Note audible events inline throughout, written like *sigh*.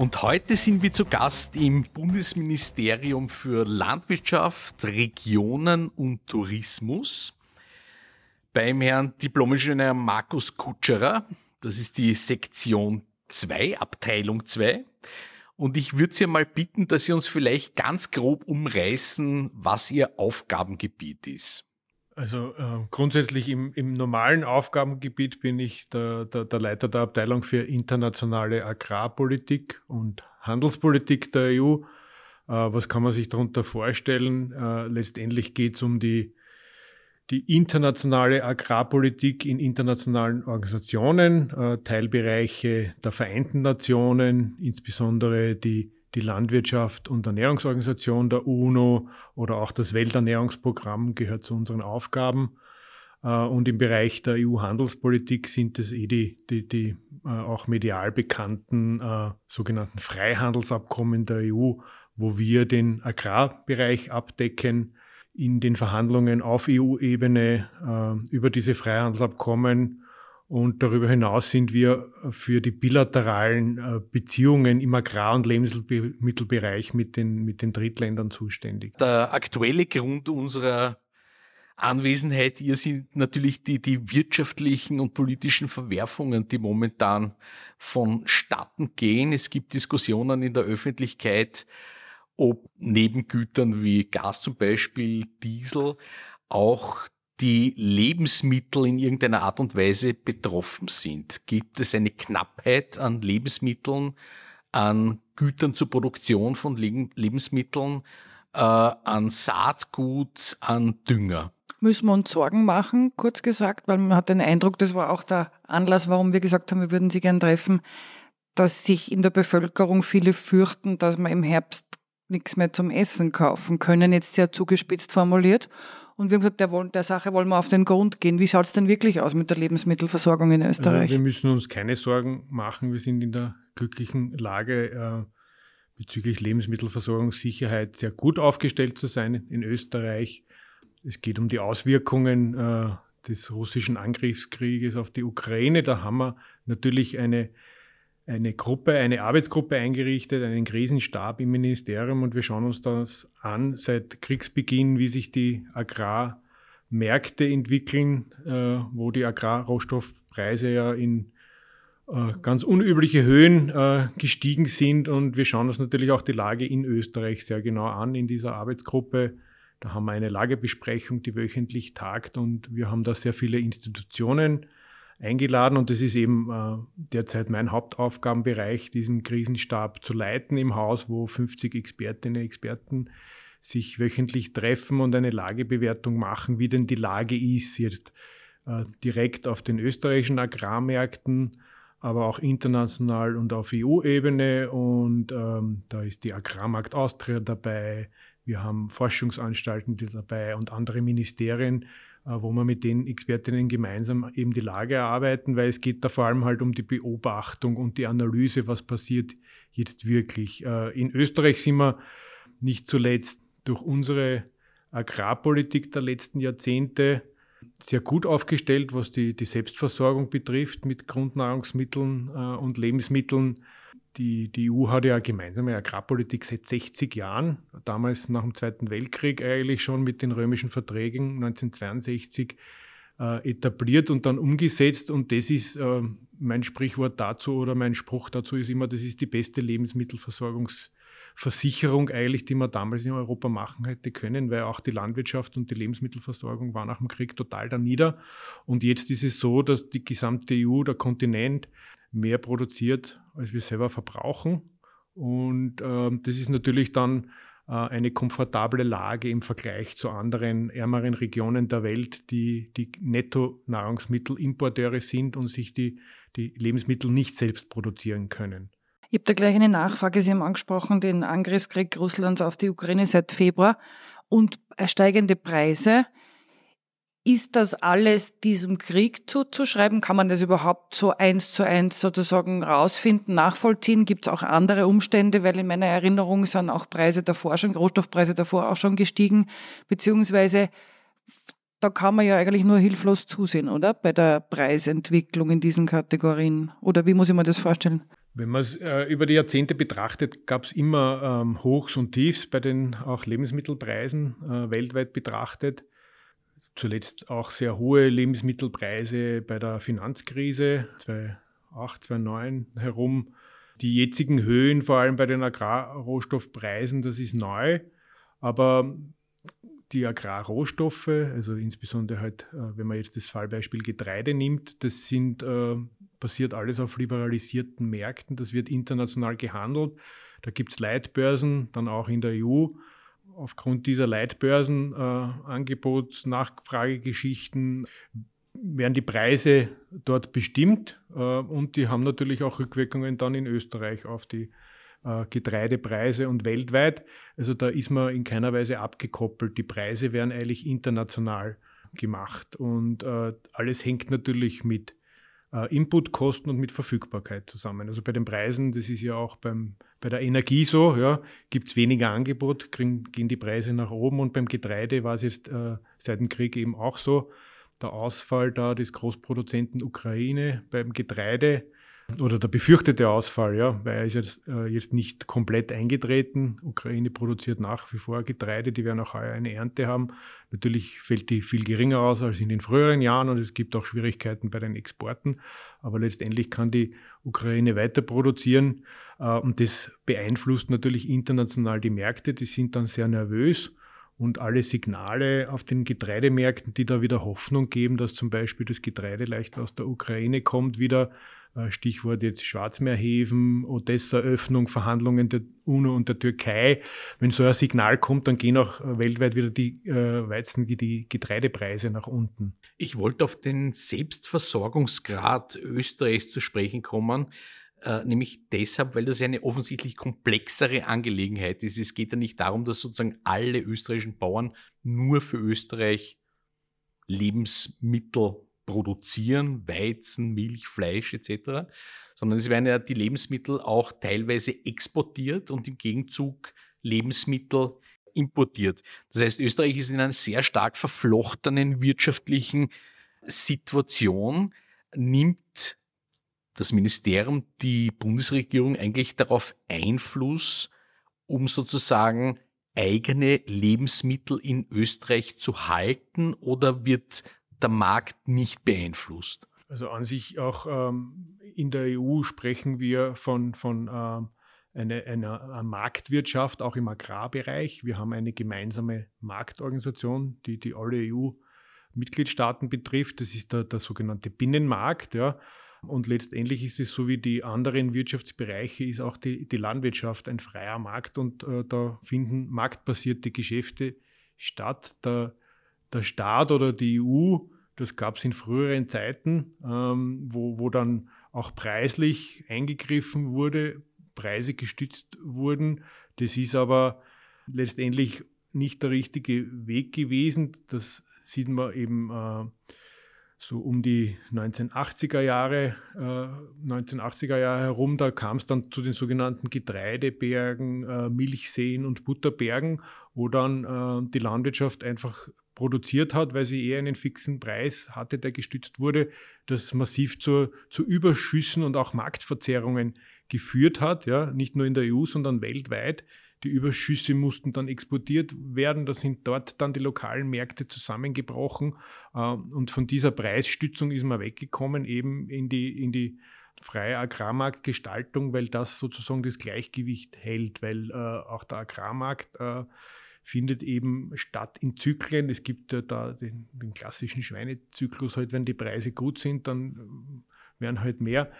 Und heute sind wir zu Gast im Bundesministerium für Landwirtschaft, Regionen und Tourismus beim Herrn Diplomingenieur Markus Kutscherer. Das ist die Sektion 2, Abteilung 2. Und ich würde Sie mal bitten, dass Sie uns vielleicht ganz grob umreißen, was Ihr Aufgabengebiet ist. Also äh, grundsätzlich im, im, normalen Aufgabengebiet bin ich der, der, der, Leiter der Abteilung für internationale Agrarpolitik und Handelspolitik der EU. Äh, was kann man sich darunter vorstellen? Äh, letztendlich geht es um die, die internationale Agrarpolitik in internationalen Organisationen, äh, Teilbereiche der Vereinten Nationen, insbesondere die die Landwirtschaft und Ernährungsorganisation der UNO oder auch das Welternährungsprogramm gehört zu unseren Aufgaben. Äh, und im Bereich der EU-Handelspolitik sind es eh die, die, die äh, auch medial bekannten äh, sogenannten Freihandelsabkommen der EU, wo wir den Agrarbereich abdecken. In den Verhandlungen auf EU-Ebene über diese Freihandelsabkommen und darüber hinaus sind wir für die bilateralen äh, Beziehungen im Agrar- und Lebensmittelbereich mit den, mit den Drittländern zuständig. Der aktuelle Grund unserer Anwesenheit hier sind natürlich die, die wirtschaftlichen und politischen Verwerfungen, die momentan vonstatten gehen. Es gibt Diskussionen in der Öffentlichkeit, ob neben Gütern wie Gas zum Beispiel, Diesel, auch die Lebensmittel in irgendeiner Art und Weise betroffen sind? Gibt es eine Knappheit an Lebensmitteln, an Gütern zur Produktion von Lebensmitteln, äh, an Saatgut, an Dünger? Müssen wir uns Sorgen machen, kurz gesagt, weil man hat den Eindruck, das war auch der Anlass, warum wir gesagt haben, wir würden Sie gern treffen, dass sich in der Bevölkerung viele fürchten, dass man im Herbst nichts mehr zum Essen kaufen können, jetzt sehr zugespitzt formuliert. Und wir haben gesagt, der, der Sache wollen wir auf den Grund gehen. Wie schaut es denn wirklich aus mit der Lebensmittelversorgung in Österreich? Also wir müssen uns keine Sorgen machen. Wir sind in der glücklichen Lage, äh, bezüglich Lebensmittelversorgungssicherheit sehr gut aufgestellt zu sein in Österreich. Es geht um die Auswirkungen äh, des russischen Angriffskrieges auf die Ukraine. Da haben wir natürlich eine eine Gruppe, eine Arbeitsgruppe eingerichtet, einen Krisenstab im Ministerium und wir schauen uns das an seit Kriegsbeginn, wie sich die Agrarmärkte entwickeln, äh, wo die Agrarrohstoffpreise ja in äh, ganz unübliche Höhen äh, gestiegen sind und wir schauen uns natürlich auch die Lage in Österreich sehr genau an in dieser Arbeitsgruppe. Da haben wir eine Lagebesprechung, die wöchentlich tagt und wir haben da sehr viele Institutionen eingeladen und das ist eben äh, derzeit mein Hauptaufgabenbereich, diesen Krisenstab zu leiten im Haus, wo 50 Expertinnen und Experten sich wöchentlich treffen und eine Lagebewertung machen, wie denn die Lage ist jetzt äh, direkt auf den österreichischen Agrarmärkten, aber auch international und auf EU-Ebene und ähm, da ist die Agrarmarkt Austria dabei, wir haben Forschungsanstalten dabei und andere Ministerien wo wir mit den Expertinnen gemeinsam eben die Lage erarbeiten, weil es geht da vor allem halt um die Beobachtung und die Analyse, was passiert jetzt wirklich. Äh, in Österreich sind wir nicht zuletzt durch unsere Agrarpolitik der letzten Jahrzehnte sehr gut aufgestellt, was die, die Selbstversorgung betrifft mit Grundnahrungsmitteln äh, und Lebensmitteln. Die, die EU hat ja gemeinsame Agrarpolitik seit 60 Jahren, damals nach dem Zweiten Weltkrieg eigentlich schon mit den römischen Verträgen 1962 äh, etabliert und dann umgesetzt. Und das ist äh, mein Sprichwort dazu oder mein Spruch dazu ist immer, das ist die beste Lebensmittelversorgungsversicherung eigentlich, die man damals in Europa machen hätte können, weil auch die Landwirtschaft und die Lebensmittelversorgung war nach dem Krieg total da nieder. Und jetzt ist es so, dass die gesamte EU, der Kontinent, mehr produziert, als wir selber verbrauchen. Und äh, das ist natürlich dann äh, eine komfortable Lage im Vergleich zu anderen ärmeren Regionen der Welt, die, die Netto-Nahrungsmittelimporteure sind und sich die, die Lebensmittel nicht selbst produzieren können. Ich habe da gleich eine Nachfrage. Sie haben angesprochen den Angriffskrieg Russlands auf die Ukraine seit Februar und steigende Preise. Ist das alles diesem Krieg zuzuschreiben? Kann man das überhaupt so eins zu eins sozusagen rausfinden, nachvollziehen? Gibt es auch andere Umstände? Weil in meiner Erinnerung sind auch Preise davor schon, Rohstoffpreise davor auch schon gestiegen, beziehungsweise da kann man ja eigentlich nur hilflos zusehen, oder? Bei der Preisentwicklung in diesen Kategorien. Oder wie muss ich mir das vorstellen? Wenn man es äh, über die Jahrzehnte betrachtet, gab es immer ähm, Hochs und Tiefs bei den auch Lebensmittelpreisen äh, weltweit betrachtet zuletzt auch sehr hohe Lebensmittelpreise bei der Finanzkrise 2008, 2009 herum. Die jetzigen Höhen, vor allem bei den Agrarrohstoffpreisen, das ist neu. Aber die Agrarrohstoffe, also insbesondere halt, äh, wenn man jetzt das Fallbeispiel Getreide nimmt, das sind, äh, basiert alles auf liberalisierten Märkten, das wird international gehandelt. Da gibt es Leitbörsen, dann auch in der EU aufgrund dieser Leitbörsen, äh, Nachfragegeschichten werden die Preise dort bestimmt äh, und die haben natürlich auch Rückwirkungen dann in Österreich auf die äh, Getreidepreise und weltweit. Also da ist man in keiner Weise abgekoppelt. Die Preise werden eigentlich international gemacht und äh, alles hängt natürlich mit äh, Inputkosten und mit Verfügbarkeit zusammen. Also bei den Preisen, das ist ja auch beim, bei der Energie so, ja, gibt es weniger Angebot, kriegen, gehen die Preise nach oben und beim Getreide war es jetzt äh, seit dem Krieg eben auch so. Der Ausfall da des Großproduzenten Ukraine beim Getreide oder der befürchtete Ausfall, ja, weil er ist jetzt, äh, jetzt nicht komplett eingetreten. Ukraine produziert nach wie vor Getreide, die werden auch heuer eine Ernte haben. Natürlich fällt die viel geringer aus als in den früheren Jahren und es gibt auch Schwierigkeiten bei den Exporten. Aber letztendlich kann die Ukraine weiter produzieren äh, und das beeinflusst natürlich international die Märkte. Die sind dann sehr nervös und alle Signale auf den Getreidemärkten, die da wieder Hoffnung geben, dass zum Beispiel das Getreide leicht aus der Ukraine kommt, wieder Stichwort jetzt Schwarzmeerhäfen, Odessa-Öffnung, Verhandlungen der UNO und der Türkei. Wenn so ein Signal kommt, dann gehen auch äh, weltweit wieder die äh, Weizen, die Getreidepreise nach unten. Ich wollte auf den Selbstversorgungsgrad Österreichs zu sprechen kommen. Äh, nämlich deshalb, weil das eine offensichtlich komplexere Angelegenheit ist. Es geht ja nicht darum, dass sozusagen alle österreichischen Bauern nur für Österreich Lebensmittel produzieren, Weizen, Milch, Fleisch etc., sondern es werden ja die Lebensmittel auch teilweise exportiert und im Gegenzug Lebensmittel importiert. Das heißt, Österreich ist in einer sehr stark verflochtenen wirtschaftlichen Situation, nimmt das Ministerium, die Bundesregierung eigentlich darauf Einfluss, um sozusagen eigene Lebensmittel in Österreich zu halten oder wird der Markt nicht beeinflusst? Also an sich auch ähm, in der EU sprechen wir von, von ähm, einer eine Marktwirtschaft, auch im Agrarbereich. Wir haben eine gemeinsame Marktorganisation, die, die alle EU-Mitgliedstaaten betrifft. Das ist der, der sogenannte Binnenmarkt. Ja. Und letztendlich ist es so wie die anderen Wirtschaftsbereiche, ist auch die, die Landwirtschaft ein freier Markt und äh, da finden marktbasierte Geschäfte statt. Der der Staat oder die EU, das gab es in früheren Zeiten, ähm, wo, wo dann auch preislich eingegriffen wurde, Preise gestützt wurden. Das ist aber letztendlich nicht der richtige Weg gewesen. Das sieht man eben äh, so um die 1980er Jahre, äh, 1980er Jahre herum, da kam es dann zu den sogenannten Getreidebergen, äh, Milchseen und Butterbergen, wo dann äh, die Landwirtschaft einfach produziert hat, weil sie eher einen fixen Preis hatte, der gestützt wurde, das massiv zu, zu Überschüssen und auch Marktverzerrungen geführt hat, ja, nicht nur in der EU, sondern weltweit. Die Überschüsse mussten dann exportiert werden, da sind dort dann die lokalen Märkte zusammengebrochen äh, und von dieser Preisstützung ist man weggekommen, eben in die, in die freie Agrarmarktgestaltung, weil das sozusagen das Gleichgewicht hält, weil äh, auch der Agrarmarkt äh, findet eben statt in Zyklen. Es gibt ja da den, den klassischen Schweinezyklus, halt, wenn die Preise gut sind, dann äh, werden halt mehr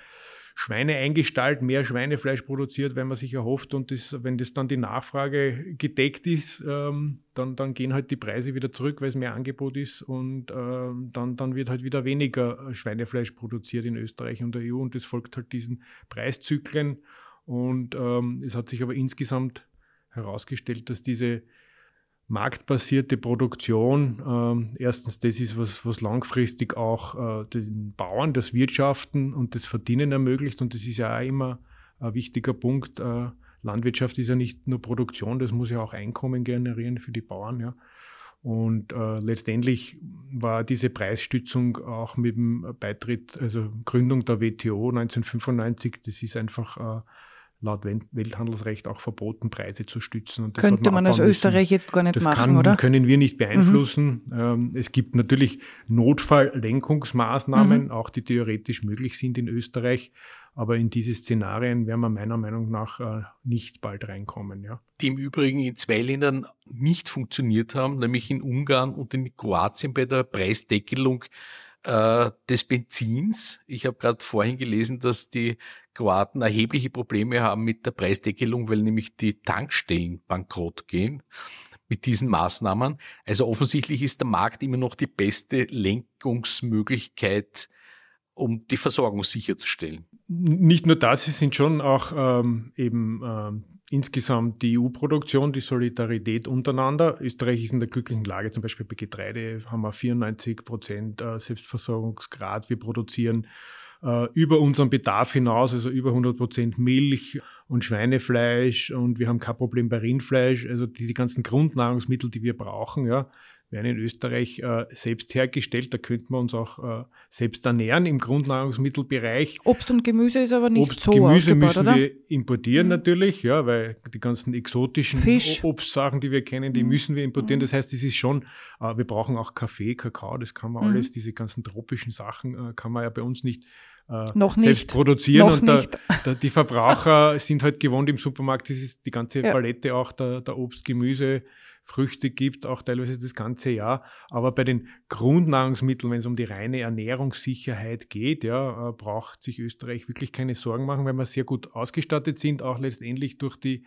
Schweine eingestallt, mehr Schweinefleisch produziert, wenn man sich erhofft. Und das, wenn das dann die Nachfrage gedeckt ist, ähm, dann, dann gehen halt die Preise wieder zurück, weil es mehr Angebot ist. Und ähm, dann, dann wird halt wieder weniger Schweinefleisch produziert in Österreich und der EU und das folgt halt diesen Preiszyklen. Und ähm, es hat sich aber insgesamt herausgestellt, dass diese marktbasierte Produktion, äh, erstens das ist, was, was langfristig auch äh, den Bauern das Wirtschaften und das Verdienen ermöglicht und das ist ja auch immer ein wichtiger Punkt. Äh, Landwirtschaft ist ja nicht nur Produktion, das muss ja auch Einkommen generieren für die Bauern. Ja. Und äh, letztendlich war diese Preisstützung auch mit dem Beitritt, also Gründung der WTO 1995, das ist einfach äh, laut Welthandelsrecht auch verboten, Preise zu stützen. Könnte man, man als Österreich jetzt gar nicht das machen, kann, oder? können wir nicht beeinflussen. Mhm. es gibt natürlich Notfalllenkungsmaßnahmen, mhm. auch die theoretisch möglich sind in Österreich. Aber in diese Szenarien werden wir meiner Meinung nach äh, nicht bald reinkommen. Ja. Die im Übrigen in zwei Ländern nicht funktioniert haben, nämlich in Ungarn und in Kroatien bei der Preisdeckelung äh, des Benzins. Ich habe gerade vorhin gelesen, dass die Kroaten erhebliche Probleme haben mit der Preisdeckelung, weil nämlich die Tankstellen bankrott gehen mit diesen Maßnahmen. Also offensichtlich ist der Markt immer noch die beste Lenkungsmöglichkeit, um die Versorgung sicherzustellen. Nicht nur das, es sind schon auch ähm, eben ähm, insgesamt die EU-Produktion, die Solidarität untereinander. Österreich ist in der glücklichen Lage, zum Beispiel bei Getreide haben wir 94 Prozent äh, Selbstversorgungsgrad. Wir produzieren äh, über unseren Bedarf hinaus, also über 100 Prozent Milch und Schweinefleisch und wir haben kein Problem bei Rindfleisch. Also diese ganzen Grundnahrungsmittel, die wir brauchen, ja, werden in Österreich äh, selbst hergestellt. Da könnten wir uns auch äh, selbst ernähren im Grundnahrungsmittelbereich. Obst und Gemüse ist aber nicht Obst, so Gemüse müssen oder? wir importieren mhm. natürlich, ja, weil die ganzen exotischen Fisch. Obstsachen, die wir kennen, die mhm. müssen wir importieren. Mhm. Das heißt, es ist schon, äh, wir brauchen auch Kaffee, Kakao, das kann man mhm. alles, diese ganzen tropischen Sachen äh, kann man ja bei uns nicht äh, noch selbst nicht. produzieren Noch und der, *laughs* der, die Verbraucher sind halt gewohnt im Supermarkt, das ist die ganze ja. Palette auch der, der Obst, Gemüse, Früchte gibt, auch teilweise das ganze Jahr. Aber bei den Grundnahrungsmitteln, wenn es um die reine Ernährungssicherheit geht, ja, äh, braucht sich Österreich wirklich keine Sorgen machen, weil wir sehr gut ausgestattet sind, auch letztendlich durch die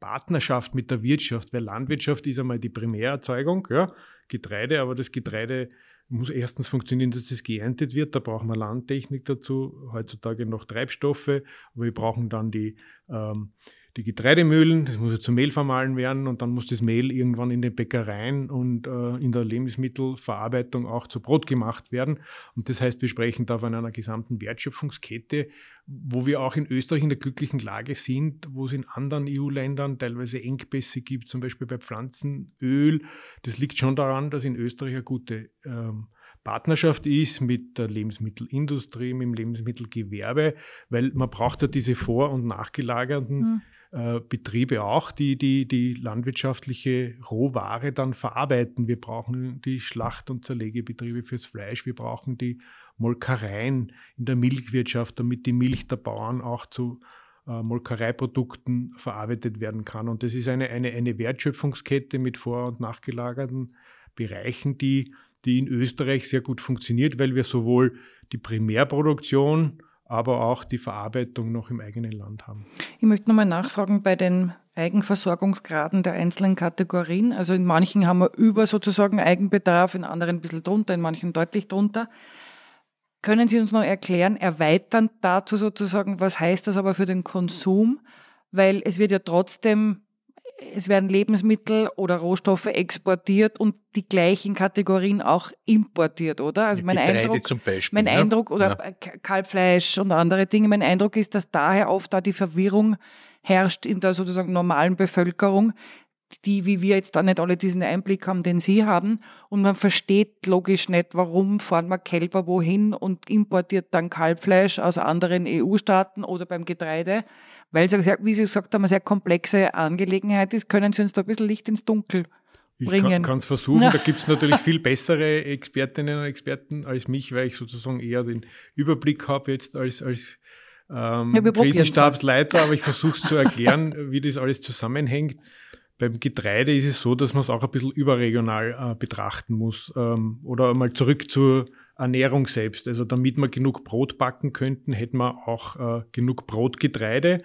Partnerschaft mit der Wirtschaft, weil Landwirtschaft ist einmal die Primärerzeugung, ja, Getreide, aber das Getreide muss erstens funktionieren, dass es geerntet wird. Da brauchen wir Landtechnik dazu, heutzutage noch Treibstoffe, aber wir brauchen dann die ähm, die Getreidemühlen, das muss ja zu Mehl vermahlen werden und dann muss das Mehl irgendwann in den Bäckereien und äh, in der Lebensmittelverarbeitung auch zu Brot gemacht werden. Und das heißt, wir sprechen da von einer gesamten Wertschöpfungskette, wo wir auch in Österreich in der glücklichen Lage sind, wo es in anderen EU-Ländern teilweise Engpässe gibt, zum Beispiel bei Pflanzenöl. Das liegt schon daran, dass in Österreich eine gute ähm, Partnerschaft ist mit der Lebensmittelindustrie, mit dem Lebensmittelgewerbe, weil man braucht ja diese vor- und nachgelagerten mhm. Äh, Betriebe auch, die, die die landwirtschaftliche Rohware dann verarbeiten. Wir brauchen die Schlacht- und Zerlegebetriebe fürs Fleisch, wir brauchen die Molkereien in der Milchwirtschaft, damit die Milch der Bauern auch zu äh, Molkereiprodukten verarbeitet werden kann. Und das ist eine, eine, eine Wertschöpfungskette mit vor- und nachgelagerten Bereichen, die, die in Österreich sehr gut funktioniert, weil wir sowohl die Primärproduktion aber auch die Verarbeitung noch im eigenen Land haben. Ich möchte nochmal nachfragen bei den Eigenversorgungsgraden der einzelnen Kategorien. Also in manchen haben wir über sozusagen Eigenbedarf, in anderen ein bisschen drunter, in manchen deutlich drunter. Können Sie uns noch erklären, erweitern dazu sozusagen, was heißt das aber für den Konsum? Weil es wird ja trotzdem es werden Lebensmittel oder Rohstoffe exportiert und die gleichen Kategorien auch importiert, oder? Also mein Getreide Eindruck, zum Beispiel, mein ja. Eindruck oder ja. Kalbfleisch und andere Dinge. Mein Eindruck ist, dass daher oft da die Verwirrung herrscht in der sozusagen normalen Bevölkerung, die, wie wir jetzt da nicht alle diesen Einblick haben, den Sie haben. Und man versteht logisch nicht, warum fahren wir Kälber wohin und importiert dann Kalbfleisch aus anderen EU-Staaten oder beim Getreide weil es, wie Sie gesagt haben, eine sehr komplexe Angelegenheit ist, können Sie uns da ein bisschen Licht ins Dunkel bringen. Ich kann es versuchen. Da *laughs* gibt es natürlich viel bessere Expertinnen und Experten als mich, weil ich sozusagen eher den Überblick habe jetzt als, als ähm, ja, Krisenstabsleiter, aber ich versuche es zu erklären, *laughs* wie das alles zusammenhängt. Beim Getreide ist es so, dass man es auch ein bisschen überregional äh, betrachten muss. Ähm, oder mal zurück zur Ernährung selbst. Also damit wir genug Brot backen könnten, hätten wir auch äh, genug Brotgetreide,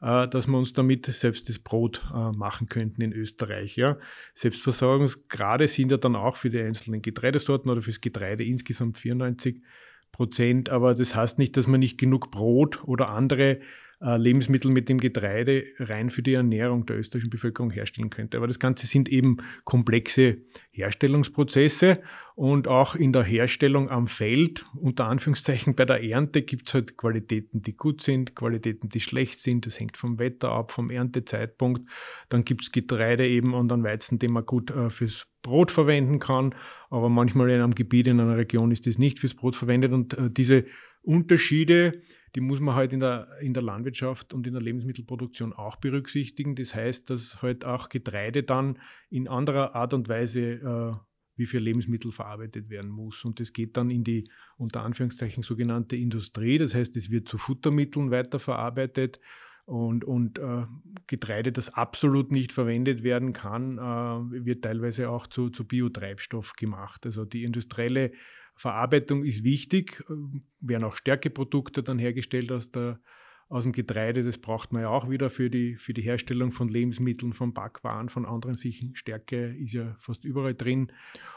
äh, dass wir uns damit selbst das Brot äh, machen könnten in Österreich. Ja. Selbstversorgungsgrade sind ja dann auch für die einzelnen Getreidesorten oder fürs Getreide insgesamt 94 Prozent, aber das heißt nicht, dass man nicht genug Brot oder andere Lebensmittel mit dem Getreide rein für die Ernährung der österreichischen Bevölkerung herstellen könnte. Aber das Ganze sind eben komplexe Herstellungsprozesse und auch in der Herstellung am Feld, unter Anführungszeichen bei der Ernte, gibt es halt Qualitäten, die gut sind, Qualitäten, die schlecht sind. Das hängt vom Wetter ab, vom Erntezeitpunkt. Dann gibt es Getreide eben und dann Weizen, den man gut äh, fürs Brot verwenden kann. Aber manchmal in einem Gebiet, in einer Region ist das nicht fürs Brot verwendet. Und äh, diese Unterschiede, die muss man halt in der, in der Landwirtschaft und in der Lebensmittelproduktion auch berücksichtigen. Das heißt, dass halt auch Getreide dann in anderer Art und Weise äh, wie für Lebensmittel verarbeitet werden muss. Und das geht dann in die unter Anführungszeichen sogenannte Industrie. Das heißt, es wird zu Futtermitteln weiterverarbeitet und, und äh, Getreide, das absolut nicht verwendet werden kann, äh, wird teilweise auch zu, zu Biotreibstoff gemacht. Also die industrielle Verarbeitung ist wichtig, werden auch Stärkeprodukte dann hergestellt aus, der, aus dem Getreide. Das braucht man ja auch wieder für die, für die Herstellung von Lebensmitteln, von Backwaren, von anderen Sichen. Stärke ist ja fast überall drin.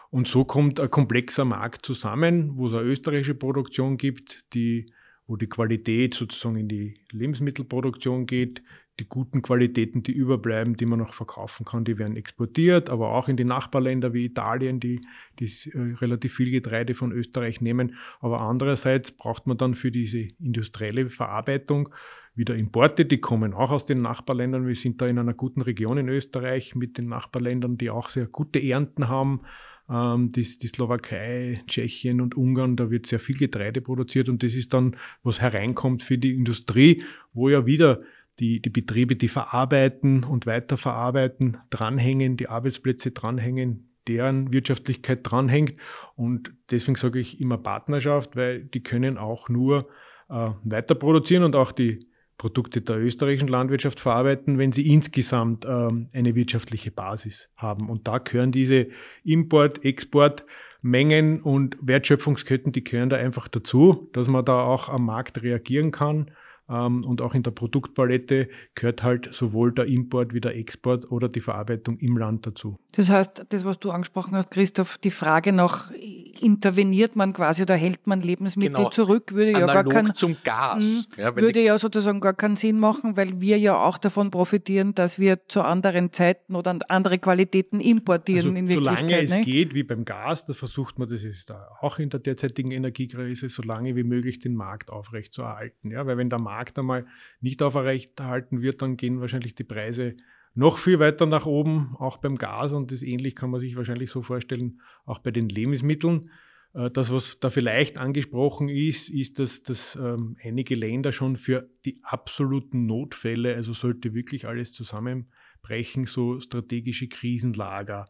Und so kommt ein komplexer Markt zusammen, wo es eine österreichische Produktion gibt, die wo die Qualität sozusagen in die Lebensmittelproduktion geht, die guten Qualitäten, die überbleiben, die man noch verkaufen kann, die werden exportiert, aber auch in die Nachbarländer wie Italien, die, die äh, relativ viel Getreide von Österreich nehmen. Aber andererseits braucht man dann für diese industrielle Verarbeitung wieder Importe, die kommen auch aus den Nachbarländern. Wir sind da in einer guten Region in Österreich mit den Nachbarländern, die auch sehr gute Ernten haben. Ähm, die, die Slowakei, Tschechien und Ungarn, da wird sehr viel Getreide produziert und das ist dann, was hereinkommt für die Industrie, wo ja wieder die, die Betriebe, die verarbeiten und weiterverarbeiten, dranhängen, die Arbeitsplätze dranhängen, deren Wirtschaftlichkeit dranhängt. Und deswegen sage ich immer Partnerschaft, weil die können auch nur äh, weiter produzieren und auch die Produkte der österreichischen Landwirtschaft verarbeiten, wenn sie insgesamt ähm, eine wirtschaftliche Basis haben. Und da gehören diese Import-, Export- Mengen und Wertschöpfungsketten, die gehören da einfach dazu, dass man da auch am Markt reagieren kann und auch in der Produktpalette gehört halt sowohl der Import wie der Export oder die Verarbeitung im Land dazu. Das heißt, das, was du angesprochen hast, Christoph, die Frage nach, interveniert man quasi oder hält man Lebensmittel genau. zurück, würde ja gar kein, zum Gas. Mh, ja, würde ja sozusagen gar keinen Sinn machen, weil wir ja auch davon profitieren, dass wir zu anderen Zeiten oder andere Qualitäten importieren also, in Wirklichkeit. Solange es nicht? geht, wie beim Gas, da versucht man, das ist auch in der derzeitigen Energiekrise, so lange wie möglich den Markt aufrecht zu erhalten. Ja, weil wenn der Markt Markt einmal nicht aufrechterhalten wird, dann gehen wahrscheinlich die Preise noch viel weiter nach oben, auch beim Gas. Und das ähnlich kann man sich wahrscheinlich so vorstellen, auch bei den Lebensmitteln. Äh, das, was da vielleicht angesprochen ist, ist, dass, dass ähm, einige Länder schon für die absoluten Notfälle, also sollte wirklich alles zusammenbrechen, so strategische Krisenlager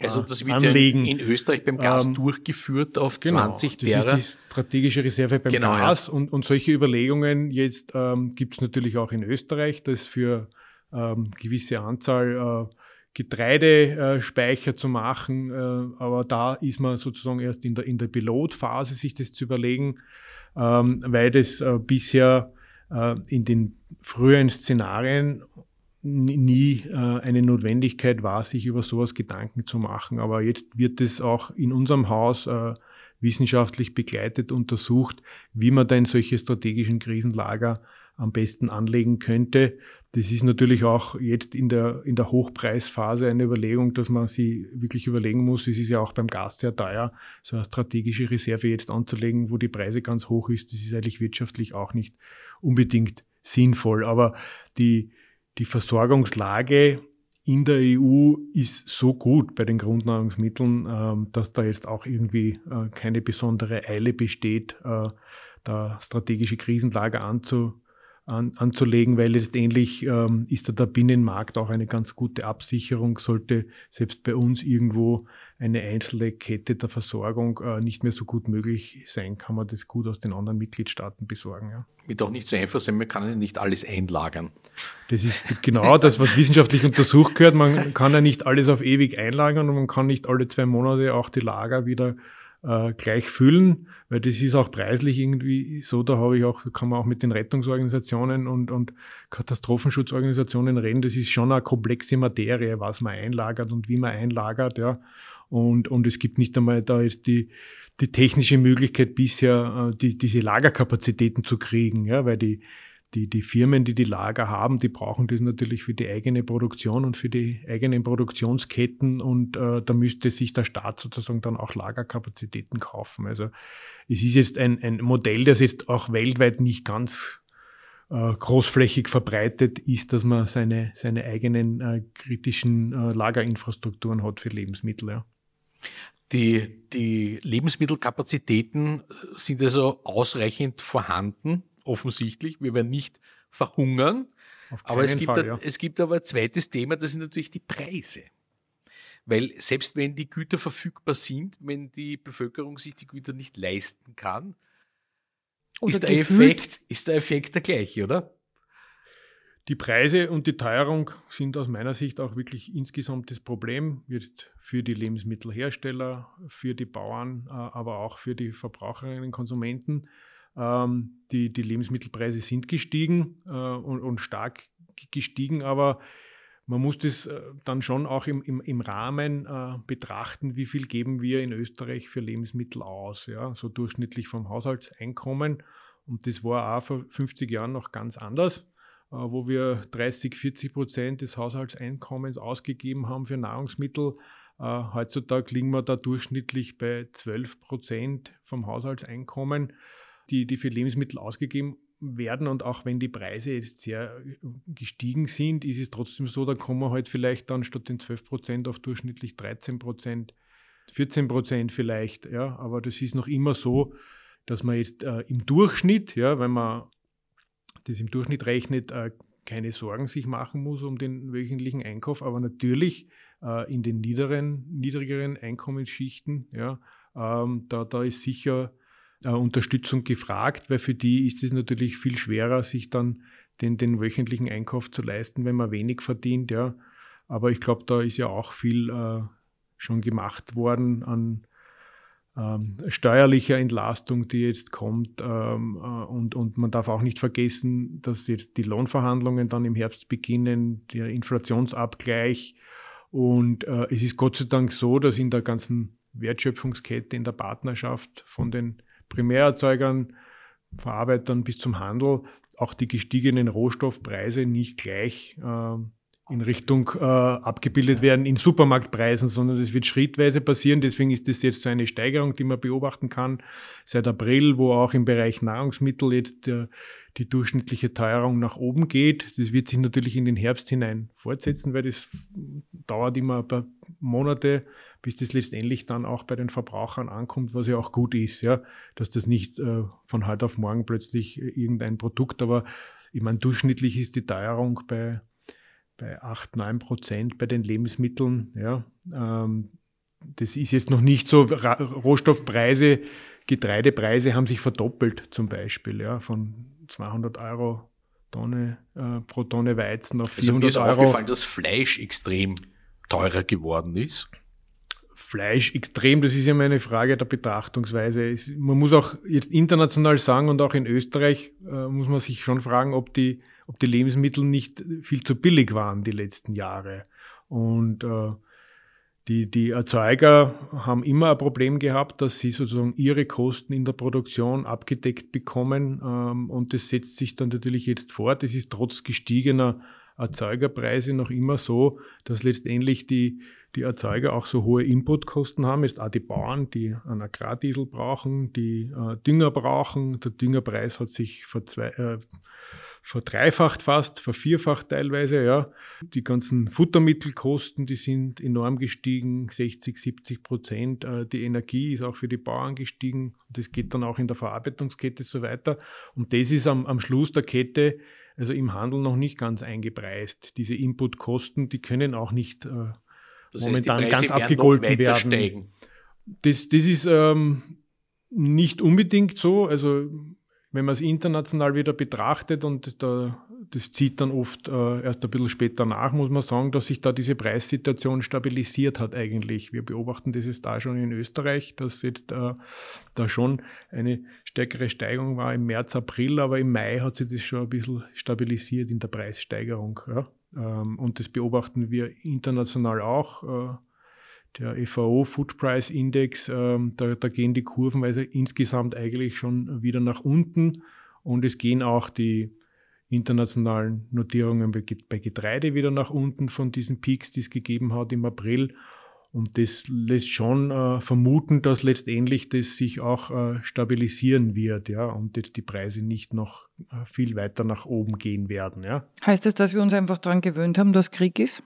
also das wird anlegen. ja in, Österreich beim Gas ähm, durchgeführt auf genau, 20 das derer. ist die strategische Reserve beim genau, Gas ja. und, und solche Überlegungen jetzt ähm, gibt es natürlich auch in Österreich, dass für ähm, gewisse Anzahl äh, Getreidespeicher zu machen, äh, aber da ist man sozusagen erst in der, in der Pilotphase, sich das zu überlegen, ähm, weil das äh, bisher äh, in den früheren Szenarien nie äh, eine Notwendigkeit war, sich über sowas Gedanken zu machen. Aber jetzt wird es auch in unserem Haus äh, wissenschaftlich begleitet untersucht, wie man denn solche strategischen Krisenlager am besten anlegen könnte. Das ist natürlich auch jetzt in der, in der Hochpreisphase eine Überlegung, dass man sie wirklich überlegen muss. Es ist ja auch beim Gas sehr teuer, so eine strategische Reserve jetzt anzulegen, wo die Preise ganz hoch ist. Das ist eigentlich wirtschaftlich auch nicht unbedingt sinnvoll. Aber die, die Versorgungslage in der EU ist so gut bei den Grundnahrungsmitteln, ähm, dass da jetzt auch irgendwie äh, keine besondere Eile besteht, äh, da strategische Krisenlager anzu, an, anzulegen, weil letztendlich ähm, ist da der Binnenmarkt auch eine ganz gute Absicherung, sollte selbst bei uns irgendwo eine einzelne Kette der Versorgung äh, nicht mehr so gut möglich sein, kann man das gut aus den anderen Mitgliedstaaten besorgen. Ja. Wird auch nicht so einfach sein, man kann ja nicht alles einlagern. Das ist genau das, was wissenschaftlich untersucht gehört. Man kann ja nicht alles auf ewig einlagern und man kann nicht alle zwei Monate auch die Lager wieder äh, gleich füllen, weil das ist auch preislich irgendwie so, da habe ich auch, kann man auch mit den Rettungsorganisationen und, und Katastrophenschutzorganisationen reden, das ist schon eine komplexe Materie, was man einlagert und wie man einlagert, ja. Und, und es gibt nicht einmal da jetzt die, die technische Möglichkeit bisher, äh, die, diese Lagerkapazitäten zu kriegen, ja, weil die, die, die Firmen, die die Lager haben, die brauchen das natürlich für die eigene Produktion und für die eigenen Produktionsketten und äh, da müsste sich der Staat sozusagen dann auch Lagerkapazitäten kaufen. Also es ist jetzt ein, ein Modell, das jetzt auch weltweit nicht ganz äh, großflächig verbreitet ist, dass man seine, seine eigenen äh, kritischen äh, Lagerinfrastrukturen hat für Lebensmittel. Ja. Die, die Lebensmittelkapazitäten sind also ausreichend vorhanden offensichtlich. Wir werden nicht verhungern. Aber es gibt, Fall, ja. es gibt aber ein zweites Thema, das sind natürlich die Preise. Weil selbst wenn die Güter verfügbar sind, wenn die Bevölkerung sich die Güter nicht leisten kann, ist der, Effekt, ist der Effekt der gleiche, oder? Die Preise und die Teuerung sind aus meiner Sicht auch wirklich insgesamt das Problem, jetzt für die Lebensmittelhersteller, für die Bauern, äh, aber auch für die Verbraucherinnen und Konsumenten. Ähm, die, die Lebensmittelpreise sind gestiegen äh, und, und stark gestiegen, aber man muss das äh, dann schon auch im, im, im Rahmen betrachten, wie viel geben wir in Österreich für Lebensmittel aus, ja, so durchschnittlich vom Haushaltseinkommen. Und das war auch vor 50 Jahren noch ganz anders, wo wir 30, 40 Prozent des Haushaltseinkommens ausgegeben haben für Nahrungsmittel. Äh, heutzutage liegen wir da durchschnittlich bei 12 Prozent vom Haushaltseinkommen die, die für Lebensmittel ausgegeben werden. Und auch wenn die Preise jetzt sehr gestiegen sind, ist es trotzdem so, da kommen wir halt vielleicht dann statt den 12 Prozent auf durchschnittlich 13 Prozent, 14 Prozent vielleicht. Ja, aber das ist noch immer so, dass man jetzt äh, im Durchschnitt, ja, wenn man das im Durchschnitt rechnet, äh, keine Sorgen sich machen muss um den wöchentlichen Einkauf, aber natürlich äh, in den niederen, niedrigeren Einkommensschichten, ja, ähm, da, da ist sicher äh, Unterstützung gefragt, weil für die ist es natürlich viel schwerer, sich dann den, den wöchentlichen Einkauf zu leisten, wenn man wenig verdient. Ja. Aber ich glaube, da ist ja auch viel äh, schon gemacht worden an ähm, steuerlicher Entlastung, die jetzt kommt. Ähm, äh, und, und man darf auch nicht vergessen, dass jetzt die Lohnverhandlungen dann im Herbst beginnen, der Inflationsabgleich. Und äh, es ist Gott sei Dank so, dass in der ganzen Wertschöpfungskette, in der Partnerschaft von den Primärerzeugern, Verarbeitern bis zum Handel auch die gestiegenen Rohstoffpreise nicht gleich äh, in Richtung äh, abgebildet werden in Supermarktpreisen, sondern das wird schrittweise passieren. Deswegen ist das jetzt so eine Steigerung, die man beobachten kann seit April, wo auch im Bereich Nahrungsmittel jetzt der, die durchschnittliche Teuerung nach oben geht. Das wird sich natürlich in den Herbst hinein fortsetzen, weil das dauert immer ein paar Monate, bis das letztendlich dann auch bei den Verbrauchern ankommt, was ja auch gut ist, ja, dass das nicht äh, von heute auf morgen plötzlich irgendein Produkt, aber ich meine, durchschnittlich ist die Teuerung bei bei 8, 9 Prozent bei den Lebensmitteln. Ja. Ähm, das ist jetzt noch nicht so. Rohstoffpreise, Getreidepreise haben sich verdoppelt zum Beispiel, ja, von 200 Euro Tonne, äh, pro Tonne Weizen auf 400 also mir ist Euro. aufgefallen, dass Fleisch extrem teurer geworden ist. Fleisch extrem, das ist ja meine Frage der Betrachtungsweise. Man muss auch jetzt international sagen und auch in Österreich äh, muss man sich schon fragen, ob die ob die Lebensmittel nicht viel zu billig waren die letzten Jahre. Und äh, die, die Erzeuger haben immer ein Problem gehabt, dass sie sozusagen ihre Kosten in der Produktion abgedeckt bekommen. Ähm, und das setzt sich dann natürlich jetzt fort. Es ist trotz gestiegener Erzeugerpreise noch immer so, dass letztendlich die, die Erzeuger auch so hohe Inputkosten haben. Jetzt auch die Bauern, die einen Agrardiesel brauchen, die äh, Dünger brauchen. Der Düngerpreis hat sich verzwe äh, verdreifacht fast, vervierfacht teilweise, ja. Die ganzen Futtermittelkosten, die sind enorm gestiegen, 60, 70 Prozent. Äh, die Energie ist auch für die Bauern gestiegen. Das geht dann auch in der Verarbeitungskette so weiter. Und das ist am, am Schluss der Kette, also im Handel noch nicht ganz eingepreist. Diese Inputkosten, die können auch nicht äh, das momentan heißt, ganz abgegolten werden. Steigen. Das, das ist ähm, nicht unbedingt so. Also wenn man es international wieder betrachtet und der, das zieht dann oft äh, erst ein bisschen später nach, muss man sagen, dass sich da diese Preissituation stabilisiert hat eigentlich. Wir beobachten das jetzt da schon in Österreich, dass jetzt äh, da schon eine stärkere Steigerung war im März, April, aber im Mai hat sich das schon ein bisschen stabilisiert in der Preissteigerung. Ja? Ähm, und das beobachten wir international auch. Äh, der FAO Food Price Index, ähm, da, da gehen die Kurven also insgesamt eigentlich schon wieder nach unten und es gehen auch die internationalen Notierungen bei Getreide wieder nach unten von diesen Peaks, die es gegeben hat im April. Und das lässt schon äh, vermuten, dass letztendlich das sich auch äh, stabilisieren wird, ja, und jetzt die Preise nicht noch äh, viel weiter nach oben gehen werden, ja. Heißt das, dass wir uns einfach daran gewöhnt haben, dass Krieg ist?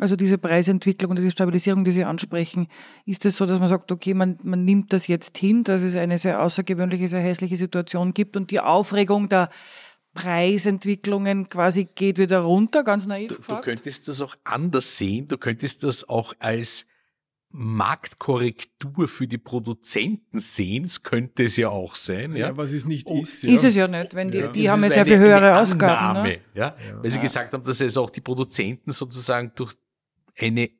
Also diese Preisentwicklung und diese Stabilisierung, die Sie ansprechen, ist es so, dass man sagt, okay, man, man nimmt das jetzt hin, dass es eine sehr außergewöhnliche, sehr hässliche Situation gibt und die Aufregung der Preisentwicklungen quasi geht wieder runter, ganz naiv. Du, du könntest das auch anders sehen, du könntest das auch als Marktkorrektur für die Produzenten sehen. Das könnte es ja auch sein. Ja, ja was es nicht oh, ist. Ja. Ist es ja nicht, wenn die, ja. die haben ja sehr viel höhere Ausgaben. Ne? Ja? Weil sie gesagt haben, dass es auch die Produzenten sozusagen durch eine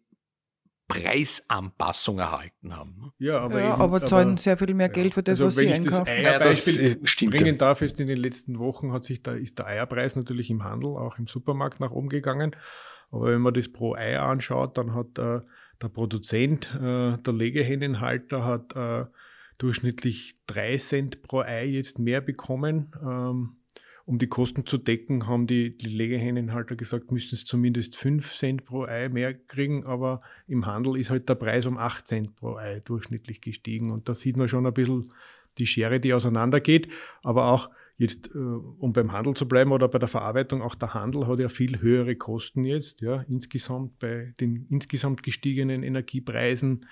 Preisanpassung erhalten haben. Ne? Ja, aber, ja, eben, aber zahlen aber, sehr viel mehr Geld für das, also was sie einkaufen. Wenn ich das Eierbeispiel ja, bringen darf, ist in den letzten Wochen hat sich da, ist der Eierpreis natürlich im Handel, auch im Supermarkt nach oben gegangen. Aber wenn man das pro Ei anschaut, dann hat äh, der Produzent, äh, der Legehennenhalter, hat äh, durchschnittlich drei Cent pro Ei jetzt mehr bekommen. Ähm, um die Kosten zu decken, haben die, die Legehennenhalter gesagt, müssten es zumindest 5 Cent pro Ei mehr kriegen, aber im Handel ist halt der Preis um 8 Cent pro Ei durchschnittlich gestiegen. Und da sieht man schon ein bisschen die Schere, die auseinandergeht. Aber auch jetzt, äh, um beim Handel zu bleiben oder bei der Verarbeitung, auch der Handel hat ja viel höhere Kosten jetzt, ja, insgesamt bei den insgesamt gestiegenen Energiepreisen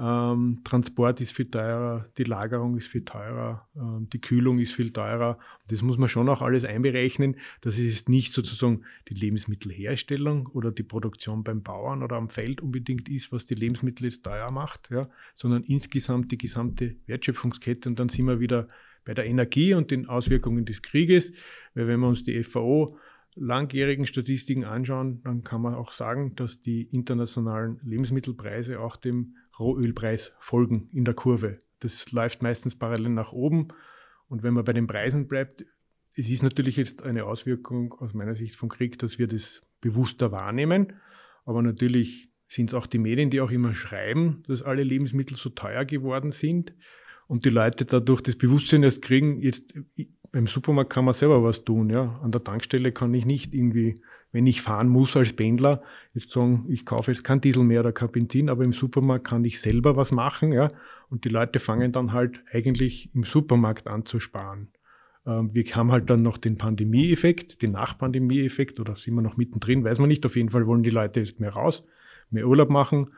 ähm, Transport ist viel teurer, die Lagerung ist viel teurer, ähm, die Kühlung ist viel teurer. Das muss man schon auch alles einberechnen. Das ist nicht sozusagen die Lebensmittelherstellung oder die Produktion beim Bauern oder am Feld unbedingt ist, was die Lebensmittel jetzt teuer macht, ja, sondern insgesamt die gesamte Wertschöpfungskette. Und dann sind wir wieder bei der Energie und den Auswirkungen des Krieges, weil wenn wir uns die FAO langjährigen Statistiken anschauen, dann kann man auch sagen, dass die internationalen Lebensmittelpreise auch dem Rohölpreis folgen in der Kurve. Das läuft meistens parallel nach oben. Und wenn man bei den Preisen bleibt, es ist natürlich jetzt eine Auswirkung aus meiner Sicht vom Krieg, dass wir das bewusster wahrnehmen. Aber natürlich sind es auch die Medien, die auch immer schreiben, dass alle Lebensmittel so teuer geworden sind und die Leute dadurch das Bewusstsein erst kriegen, jetzt beim Supermarkt kann man selber was tun, ja. An der Tankstelle kann ich nicht irgendwie wenn ich fahren muss als Pendler, jetzt sagen, ich kaufe jetzt kein Diesel mehr oder kein Benzin, aber im Supermarkt kann ich selber was machen, ja. Und die Leute fangen dann halt eigentlich im Supermarkt an zu sparen. Ähm, wir haben halt dann noch den Pandemie-Effekt, den Nachpandemie-Effekt, oder sind wir noch mittendrin, weiß man nicht. Auf jeden Fall wollen die Leute jetzt mehr raus, mehr Urlaub machen,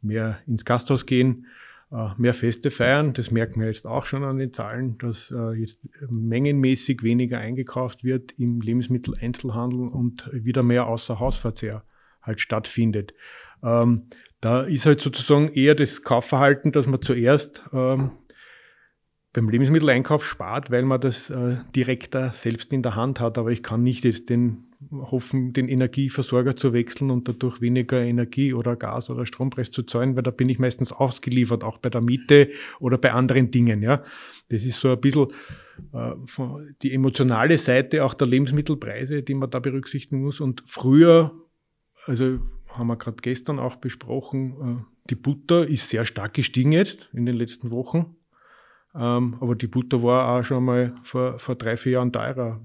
mehr ins Gasthaus gehen. Äh, mehr Feste feiern. Das merken wir jetzt auch schon an den Zahlen, dass äh, jetzt mengenmäßig weniger eingekauft wird im Lebensmitteleinzelhandel und wieder mehr Außerhausverzehr halt stattfindet. Ähm, da ist halt sozusagen eher das Kaufverhalten, dass man zuerst ähm, beim Lebensmitteleinkauf spart, weil man das äh, direkter selbst in der Hand hat. Aber ich kann nicht jetzt den hoffen, den Energieversorger zu wechseln und dadurch weniger Energie oder Gas oder Strompreis zu zahlen, weil da bin ich meistens ausgeliefert, auch bei der Miete oder bei anderen Dingen. Ja, das ist so ein bisschen äh, die emotionale Seite auch der Lebensmittelpreise, die man da berücksichtigen muss. Und früher, also haben wir gerade gestern auch besprochen, äh, die Butter ist sehr stark gestiegen jetzt in den letzten Wochen. Ähm, aber die Butter war auch schon mal vor, vor drei, vier Jahren teurer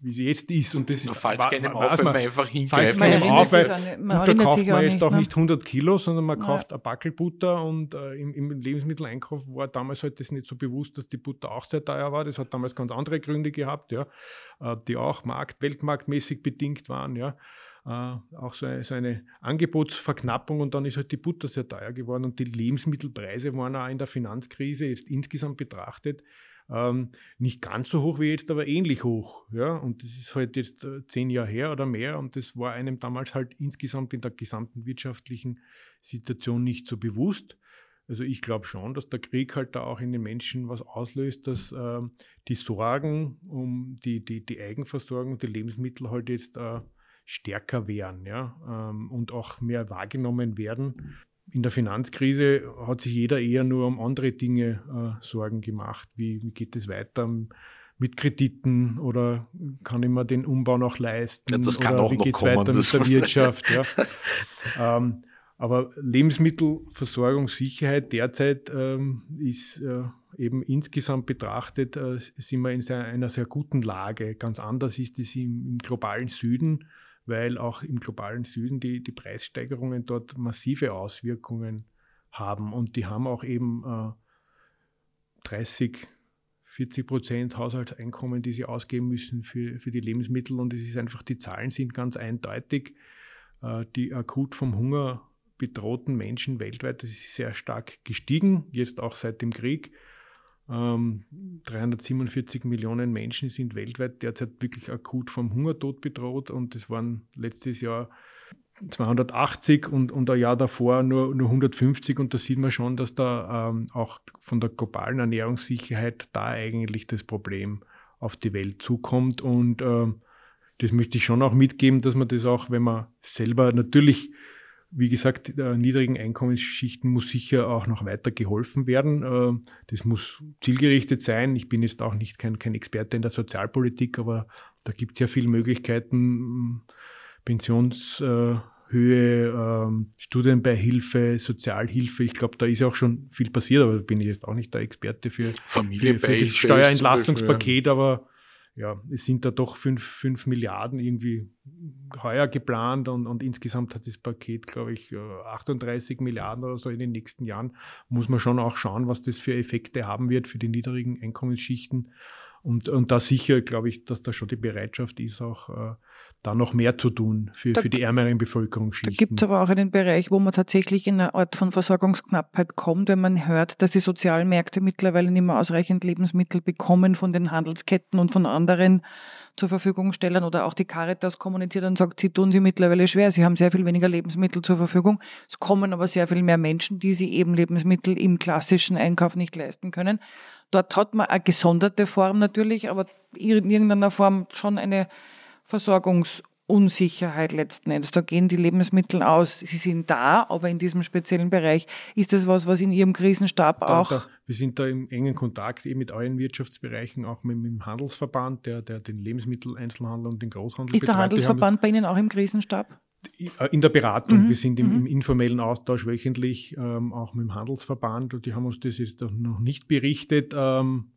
wie sie jetzt ist. Und das fällt keinem auf, wenn man einfach hingreift. Fällt keinem auf, weil Butter kauft man jetzt auch nicht 100 Kilo, sondern man kauft ein Backel Butter und äh, im, im, Lebensmitteleinkauf war damals halt das nicht so bewusst, dass die Butter auch sehr teuer war. Das hat damals ganz andere Gründe gehabt, ja, äh, die auch markt-, weltmarktmäßig bedingt waren, ja. Uh, auch so eine, so eine, Angebotsverknappung und dann ist halt die Butter sehr teuer geworden und die Lebensmittelpreise waren auch in der Finanzkrise jetzt insgesamt betrachtet ähm, nicht ganz so hoch wie jetzt, aber ähnlich hoch. Ja? Und das ist halt jetzt äh, zehn Jahre her oder mehr und das war einem damals halt insgesamt in der gesamten wirtschaftlichen Situation nicht so bewusst. Also ich glaube schon, dass der Krieg halt da auch in den Menschen was auslöst, dass äh, die Sorgen um die, die, die Eigenversorgung, die Lebensmittel halt jetzt äh, stärker werden ja, ähm, und auch mehr wahrgenommen werden. In der Finanzkrise hat sich jeder eher nur um andere Dinge äh, Sorgen gemacht. Wie, wie geht es weiter mit Krediten oder kann ich mir den Umbau noch leisten? Ja, das kann oder auch wie geht es weiter mit der Wirtschaft? Ja. *laughs* ähm, aber Lebensmittelversorgungssicherheit derzeit ähm, ist äh, eben insgesamt betrachtet, äh, sind wir in sehr, einer sehr guten Lage. Ganz anders ist es im, im globalen Süden, weil auch im globalen Süden die, die Preissteigerungen dort massive Auswirkungen haben. Und die haben auch eben äh, 30, 40 Prozent Haushaltseinkommen, die sie ausgeben müssen für, für die Lebensmittel. Und es ist einfach, die Zahlen sind ganz eindeutig. Äh, die akut vom Hunger bedrohten Menschen weltweit, das ist sehr stark gestiegen, jetzt auch seit dem Krieg. Ähm, 347 Millionen Menschen sind weltweit derzeit wirklich akut vom Hungertod bedroht und es waren letztes Jahr 280 und, und ein Jahr davor nur, nur 150 und da sieht man schon, dass da ähm, auch von der globalen Ernährungssicherheit da eigentlich das Problem auf die Welt zukommt und ähm, das möchte ich schon auch mitgeben, dass man das auch, wenn man selber natürlich, wie gesagt, der niedrigen Einkommensschichten muss sicher auch noch weiter geholfen werden. Äh, Das muss zielgerichtet sein. Ich bin jetzt auch nicht kein, kein Experte in der Sozialpolitik, aber da gibt es ja viele Möglichkeiten, Pensionshöhe, ähm, Studienbeihilfe, Sozialhilfe. Ich glaube, da ist ja auch schon viel passiert, aber da bin ich jetzt auch nicht der Experte für, für, für das Steuerentlastungspaket, aber ja, es sind da doch 5 fünf, fünf Milliarden irgendwie heuer geplant und, und insgesamt hat das Paket, glaube ich, äh, 38 Milliarden oder so in den nächsten Jahren. Muss man schon auch schauen, was das für Effekte haben wird für die niedrigen Einkommensschichten. Und, und da sicher, glaube ich, dass da schon die Bereitschaft ist, auch äh, da noch mehr zu tun für, Da für die ärmeren Da Bevölkerungsschichten. gibt es aber auch einen Bereich, wo man tatsächlich in eine Art von Versorgungsknappheit kommt, wenn man hört, dass die Sozialmärkte mittlerweile nicht mehr ausreichend Lebensmittel bekommen von den Handelsketten und von anderen zur Verfügung stellen oder auch die Caritas kommuniziert und sagt, sie tun sie mittlerweile schwer, sie haben sehr viel weniger Lebensmittel zur Verfügung. Es kommen aber sehr viel mehr Menschen, die sie eben Lebensmittel im klassischen Einkauf nicht leisten können. Dort hat man eine gesonderte Form natürlich, aber in irgendeiner Form schon eine Versorgungsunsicherheit letzten Endes. Da gehen die Lebensmittel aus. Sie sind da, aber in diesem speziellen Bereich ist das was, was in Ihrem Krisenstab Da, auch da, wir sind da im engen Kontakt eben mit allen Wirtschaftsbereichen, auch mit, mit dem Handelsverband, der, der den Lebensmitteleinzelhandel und den Großhandel ist der betreibt. Haben- Handelsverband bei Ihnen auch im Krisenstab? Äh, In der Beratung. Mhm, Wir sind im, mhm. im informellen Austausch wöchentlich, ähm, auch mit dem Handelsverband. Und die haben uns das jetzt noch nicht berichtet. Ähm,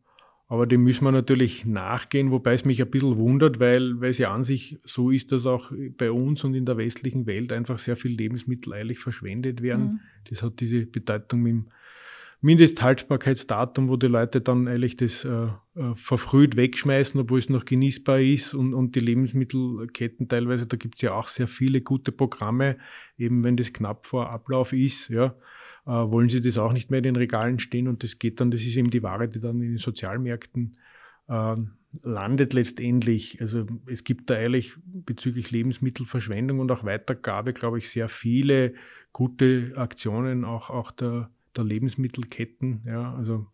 aber dem müssen wir natürlich nachgehen, wobei es mich ein bisschen wundert, weil, weil es ja an sich so ist, dass auch bei uns und in der westlichen Welt einfach sehr viel Lebensmittel eigentlich verschwendet werden. Mhm. Das hat diese Bedeutung mit dem Mindesthaltbarkeitsdatum, wo die Leute dann eigentlich das äh, äh, verfrüht wegschmeißen, obwohl es noch genießbar ist und, und die Lebensmittelketten teilweise, da gibt es ja auch sehr viele gute Programme, eben wenn das knapp vor Ablauf ist, ja, wollen sie das auch nicht mehr in den Regalen stehen und das geht dann, das ist eben die Ware, die dann in den Sozialmärkten ähm, landet letztendlich. Also es gibt da eigentlich bezüglich Lebensmittelverschwendung und auch Weitergabe, glaube ich, sehr viele gute Aktionen, auch, auch der, der Lebensmittelketten. Ja, also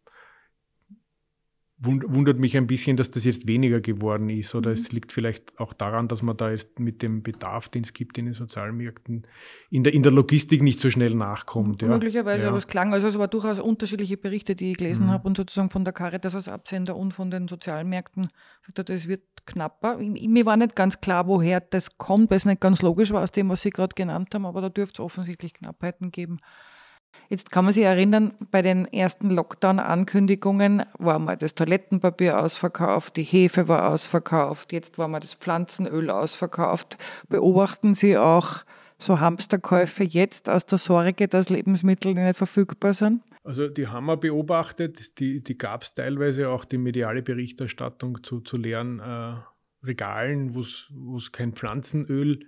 wundert mich ein bisschen, dass das jetzt weniger geworden ist. Oder es liegt vielleicht auch daran, dass man da jetzt mit dem Bedarf, den es gibt in den Sozialmärkten, in der, in der Logistik nicht so schnell nachkommt. Ja. Möglicherweise, ja. aber es klang, also es war durchaus unterschiedliche Berichte, die ich gelesen Mhm. habe und sozusagen von der Caritas als Absender und von den Sozialmärkten. Es wird knapper. Mir war nicht ganz klar, woher das kommt, weil es nicht ganz logisch war aus dem, was Sie gerade genannt haben, aber da dürfte es offensichtlich Knappheiten geben. Jetzt kann man sich erinnern, bei den ersten Lockdown-Ankündigungen war mal das Toilettenpapier ausverkauft, die Hefe war ausverkauft, jetzt war mal das Pflanzenöl ausverkauft. Beobachten Sie auch so Hamsterkäufe jetzt aus der Sorge, dass Lebensmittel nicht verfügbar sind? Also die haben wir beobachtet, die, die gab es teilweise auch die mediale Berichterstattung zu, zu leeren äh, Regalen, wo es kein Pflanzenöl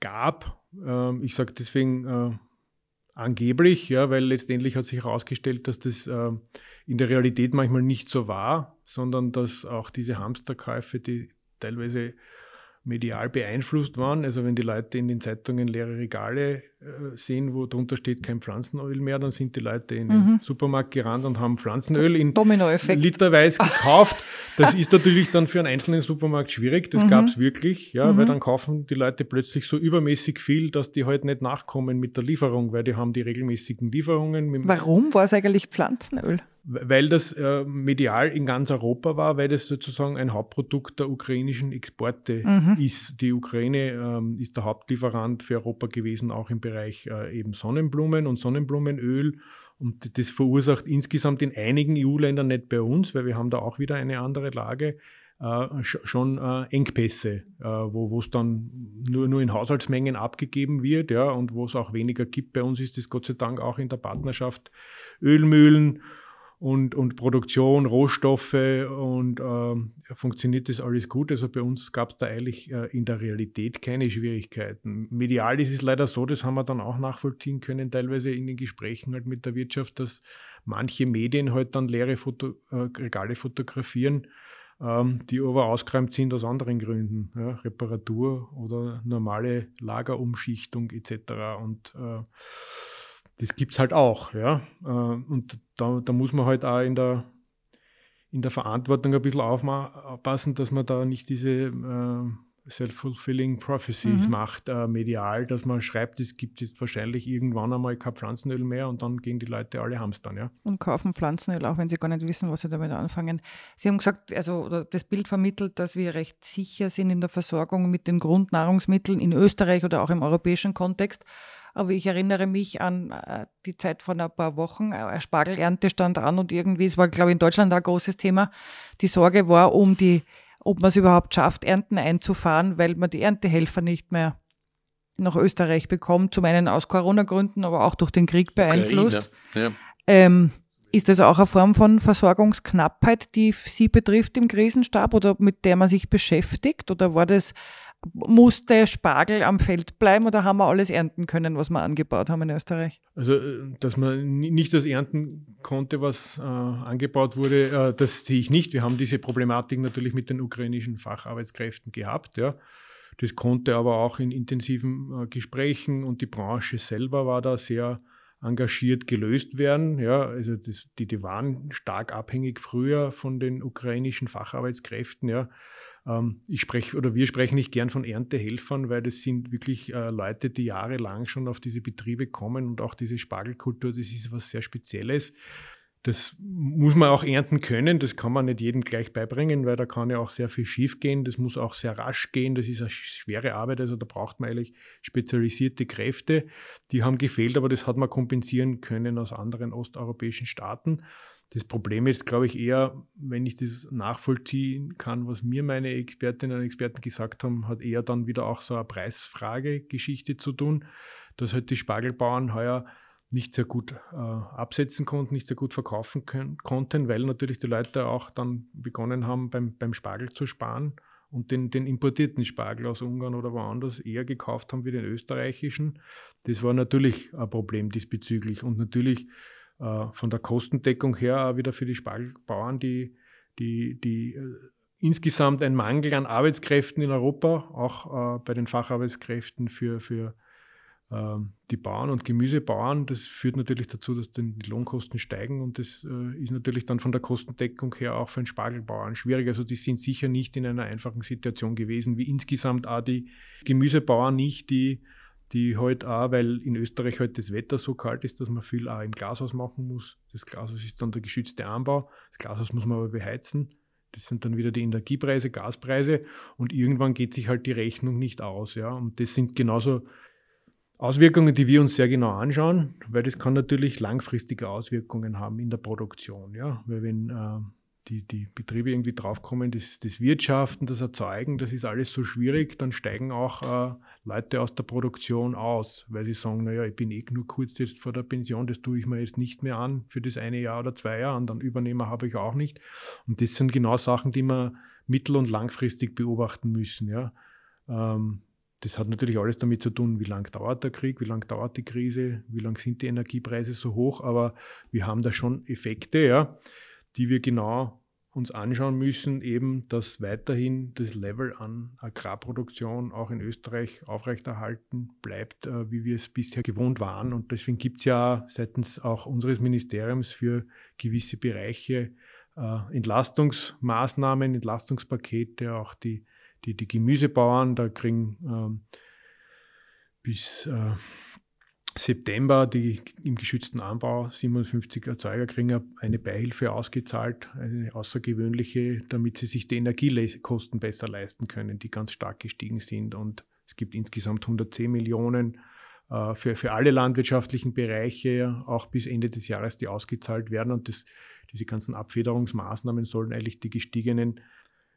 gab. Ähm, ich sage deswegen äh, angeblich, ja, weil letztendlich hat sich herausgestellt, dass das äh, in der Realität manchmal nicht so war, sondern dass auch diese Hamsterkäufe, die teilweise medial beeinflusst waren. Also wenn die Leute in den Zeitungen leere Regale äh, sehen, wo drunter steht kein Pflanzenöl mehr, dann sind die Leute in mhm. den Supermarkt gerannt und haben Pflanzenöl in literweise *laughs* gekauft. Das ist natürlich dann für einen einzelnen Supermarkt schwierig. Das mhm. gab es wirklich, ja, mhm. weil dann kaufen die Leute plötzlich so übermäßig viel, dass die halt nicht nachkommen mit der Lieferung, weil die haben die regelmäßigen Lieferungen. Warum war es eigentlich Pflanzenöl? Weil das äh, medial in ganz Europa war, weil das sozusagen ein Hauptprodukt der ukrainischen Exporte mhm. ist. Die Ukraine ähm, ist der Hauptlieferant für Europa gewesen, auch im Bereich äh, eben Sonnenblumen und Sonnenblumenöl. Und das verursacht insgesamt in einigen EU-Ländern, nicht bei uns, weil wir haben da auch wieder eine andere Lage, äh, schon äh, Engpässe, äh, wo es dann nur, nur in Haushaltsmengen abgegeben wird ja, und wo es auch weniger gibt. Bei uns ist das Gott sei Dank auch in der Partnerschaft Ölmühlen und, und Produktion, Rohstoffe und äh, funktioniert das alles gut. Also bei uns gab es da eigentlich äh, in der Realität keine Schwierigkeiten. Medial ist es leider so, das haben wir dann auch nachvollziehen können, teilweise in den Gesprächen halt mit der Wirtschaft, dass manche Medien halt dann leere Foto, äh, Regale fotografieren, ähm, die aber ausgeräumt sind aus anderen Gründen, ja, Reparatur oder normale Lagerumschichtung etc. Und äh, das gibt es halt auch, ja. Äh, und da, da muss man halt auch in der, in der Verantwortung ein bisschen aufpassen, dass man da nicht diese äh, self-fulfilling prophecies mhm. macht, äh, medial, dass man schreibt, es gibt jetzt wahrscheinlich irgendwann einmal kein Pflanzenöl mehr und dann gehen die Leute alle hamstern, ja. Und kaufen Pflanzenöl, auch wenn sie gar nicht wissen, was sie damit anfangen. Sie haben gesagt, also das Bild vermittelt, dass wir recht sicher sind in der Versorgung mit den Grundnahrungsmitteln in Österreich oder auch im europäischen Kontext. Aber ich erinnere mich an äh, die Zeit von ein paar Wochen. Eine Spargelernte stand an und irgendwie, es war, glaube ich, in Deutschland ein großes Thema. Die Sorge war um die, ob man es überhaupt schafft, Ernten einzufahren, weil man die Erntehelfer nicht mehr nach Österreich bekommt. Zum einen aus Corona-Gründen, aber auch durch den Krieg beeinflusst. Ja. Ähm, ist das auch eine Form von Versorgungsknappheit, die Sie betrifft im Krisenstab oder mit der man sich beschäftigt? Oder war das musste Spargel am Feld bleiben oder haben wir alles ernten können, was wir angebaut haben in Österreich? Also, äh, dass man nicht das ernten konnte, was äh, angebaut wurde, äh, das sehe ich nicht. Wir haben diese Problematik natürlich mit den ukrainischen Facharbeitskräften gehabt. Ja. Das konnte aber auch in intensiven äh, Gesprächen und die Branche selber war da sehr engagiert gelöst werden. Ja, also das, die, die waren stark abhängig früher von den ukrainischen Facharbeitskräften. Ja. Ähm, ich spreche oder wir sprechen nicht gern von Erntehelfern, weil das sind wirklich äh, Leute, die jahrelang schon auf diese Betriebe kommen und auch diese Spargelkultur, das ist was sehr Spezielles. Das muss man auch ernten können, das kann man nicht jedem gleich beibringen, weil da kann ja auch sehr viel schief gehen. Das muss auch sehr rasch gehen, das ist eine schwere Arbeit, also da braucht man eigentlich spezialisierte Kräfte. Die haben gefehlt, aber das hat man kompensieren können aus anderen osteuropäischen Staaten. Das Problem ist, glaube ich, eher, wenn ich das nachvollziehen kann, was mir meine Expertinnen und Experten gesagt haben, hat eher dann wieder auch so eine Preisfrage-Geschichte zu tun, dass halt die Spargelbauern heuer nicht sehr gut äh, absetzen konnten, nicht sehr gut verkaufen können, konnten, weil natürlich die Leute auch dann begonnen haben, beim, beim Spargel zu sparen und den, den importierten Spargel aus Ungarn oder woanders eher gekauft haben wie den österreichischen. Das war natürlich ein Problem diesbezüglich. Und natürlich von der Kostendeckung her auch wieder für die Spargelbauern, die, die, die äh, insgesamt ein Mangel an Arbeitskräften in Europa, auch äh, bei den Facharbeitskräften für, für äh, die Bauern und Gemüsebauern. Das führt natürlich dazu, dass die Lohnkosten steigen und das äh, ist natürlich dann von der Kostendeckung her auch für einen Spargelbauern schwierig. Also die sind sicher nicht in einer einfachen Situation gewesen, wie insgesamt auch die Gemüsebauern nicht, die die halt auch, weil in Österreich halt das Wetter so kalt ist, dass man viel auch im Glashaus machen muss. Das Glashaus ist dann der geschützte Anbau. Das Glashaus muss man aber beheizen. Das sind dann wieder die Energiepreise, Gaspreise und irgendwann geht sich halt die Rechnung nicht aus. Ja? Und das sind genauso Auswirkungen, die wir uns sehr genau anschauen, weil das kann natürlich langfristige Auswirkungen haben in der Produktion. Ja? Weil wenn äh, die, die Betriebe irgendwie draufkommen, das, das Wirtschaften, das Erzeugen, das ist alles so schwierig, dann steigen auch äh, Leute aus der Produktion aus, weil sie sagen, naja, ich bin eh nur kurz jetzt vor der Pension, das tue ich mir jetzt nicht mehr an für das eine Jahr oder zwei Jahre und dann Übernehmer habe ich auch nicht. Und das sind genau Sachen, die wir mittel- und langfristig beobachten müssen. Ja. Ähm, das hat natürlich alles damit zu tun, wie lange dauert der Krieg, wie lange dauert die Krise, wie lange sind die Energiepreise so hoch, aber wir haben da schon Effekte, ja die wir genau uns anschauen müssen, eben, dass weiterhin das Level an Agrarproduktion auch in Österreich aufrechterhalten bleibt, äh, wie wir es bisher gewohnt waren. Und deswegen gibt es ja seitens auch unseres Ministeriums für gewisse Bereiche äh, Entlastungsmaßnahmen, Entlastungspakete, auch die, die, die Gemüsebauern, da kriegen ähm, bis äh, September die im geschützten Anbau 57 Erzeuger kriegen eine Beihilfe ausgezahlt, eine außergewöhnliche, damit sie sich die Energiekosten besser leisten können, die ganz stark gestiegen sind. Und es gibt insgesamt 110 Millionen äh, für, für alle landwirtschaftlichen Bereiche, auch bis Ende des Jahres, die ausgezahlt werden. Und das, diese ganzen Abfederungsmaßnahmen sollen eigentlich die gestiegenen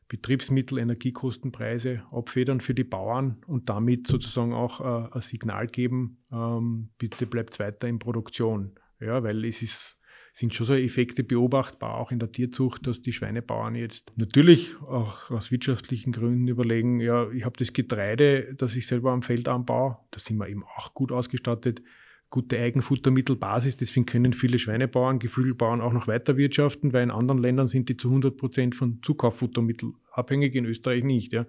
Betriebsmittel, Energiekostenpreise abfedern für die Bauern und damit sozusagen auch äh, ein Signal geben, ähm, bitte bleibt weiter in Produktion. Ja, weil es ist, sind schon so Effekte beobachtbar, auch in der Tierzucht, dass die Schweinebauern jetzt natürlich auch aus wirtschaftlichen Gründen überlegen, ja, ich habe das Getreide, das ich selber am Feld anbaue, da sind wir eben auch gut ausgestattet, gute Eigenfuttermittelbasis. Deswegen können viele Schweinebauern, Geflügelbauern auch noch weiter wirtschaften, weil in anderen Ländern sind die zu 100 Prozent von Zukauffuttermittel abhängig, in Österreich nicht. Ja.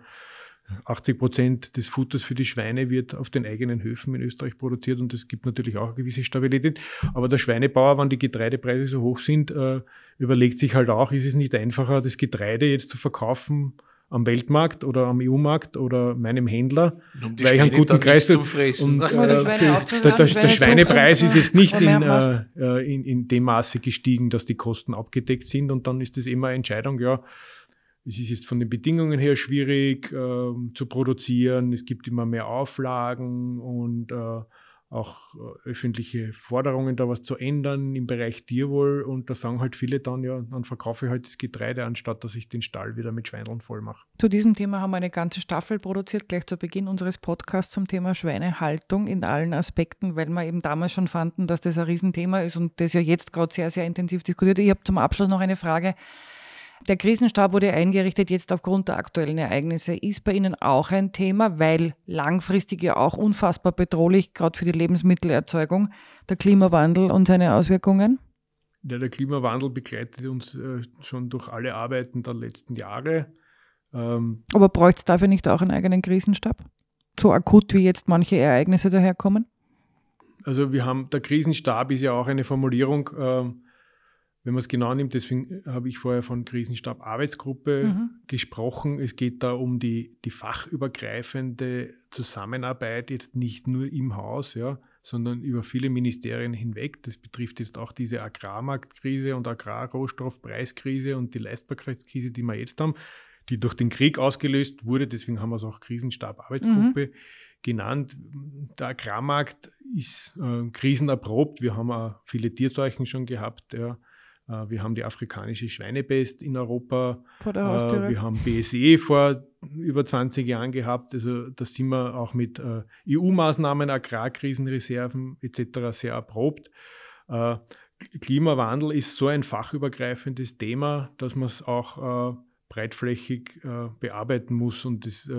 80 Prozent des Futters für die Schweine wird auf den eigenen Höfen in Österreich produziert und es gibt natürlich auch eine gewisse Stabilität. Aber der Schweinebauer, wenn die Getreidepreise so hoch sind, äh, überlegt sich halt auch, ist es nicht einfacher, das Getreide jetzt zu verkaufen am Weltmarkt oder am EU-Markt oder meinem Händler, um weil ich einen guten Kreis und äh, der, der, der Schweinepreis ist jetzt nicht in, äh, äh, in, in dem Maße gestiegen, dass die Kosten abgedeckt sind. Und dann ist es immer eine Entscheidung, ja, es ist jetzt von den Bedingungen her schwierig äh, zu produzieren, es gibt immer mehr Auflagen und äh, auch äh, öffentliche Forderungen, da was zu ändern im Bereich Tierwohl. Und da sagen halt viele dann, ja, dann verkaufe ich halt das Getreide, anstatt dass ich den Stall wieder mit Schweineln voll mache. Zu diesem Thema haben wir eine ganze Staffel produziert, gleich zu Beginn unseres Podcasts zum Thema Schweinehaltung in allen Aspekten, weil wir eben damals schon fanden, dass das ein Riesenthema ist und das ja jetzt gerade sehr, sehr intensiv diskutiert. Ich habe zum Abschluss noch eine Frage. Der Krisenstab wurde eingerichtet jetzt aufgrund der aktuellen Ereignisse. Ist bei Ihnen auch ein Thema, weil langfristig ja auch unfassbar bedrohlich, gerade für die Lebensmittelerzeugung, der Klimawandel und seine Auswirkungen? Ja, der Klimawandel begleitet uns äh, schon durch alle Arbeiten der letzten Jahre. Ähm, Aber bräuchte es dafür nicht auch einen eigenen Krisenstab? So akut wie jetzt manche Ereignisse daherkommen? Also wir haben, der Krisenstab ist ja auch eine Formulierung, äh, wenn man es genau nimmt, deswegen äh, habe ich vorher von Krisenstab Arbeitsgruppe mhm. gesprochen. Es geht da um die, die fachübergreifende Zusammenarbeit, jetzt nicht nur im Haus, ja, sondern über viele Ministerien hinweg. Das betrifft jetzt auch diese Agrarmarktkrise und Agrarrohstoffpreiskrise und die Leistbarkeitskrise, die wir jetzt haben, die durch den Krieg ausgelöst wurde. Deswegen haben wir es auch Krisenstab Arbeitsgruppe mhm. genannt. Der Agrarmarkt ist äh, krisenerprobt. Wir haben auch viele Tierseuchen schon gehabt. Ja wir haben die afrikanische Schweinepest in Europa. Vor der. Äh, wir haben BSE vor über 20 Jahren gehabt. Also da sind wir auch mit äh, EU-Maßnahmen, Agrarkrisenreserven etc. sehr erprobt. Klimawandel ist so ein fachübergreifendes Thema, dass man es auch breitflächig bearbeiten muss und das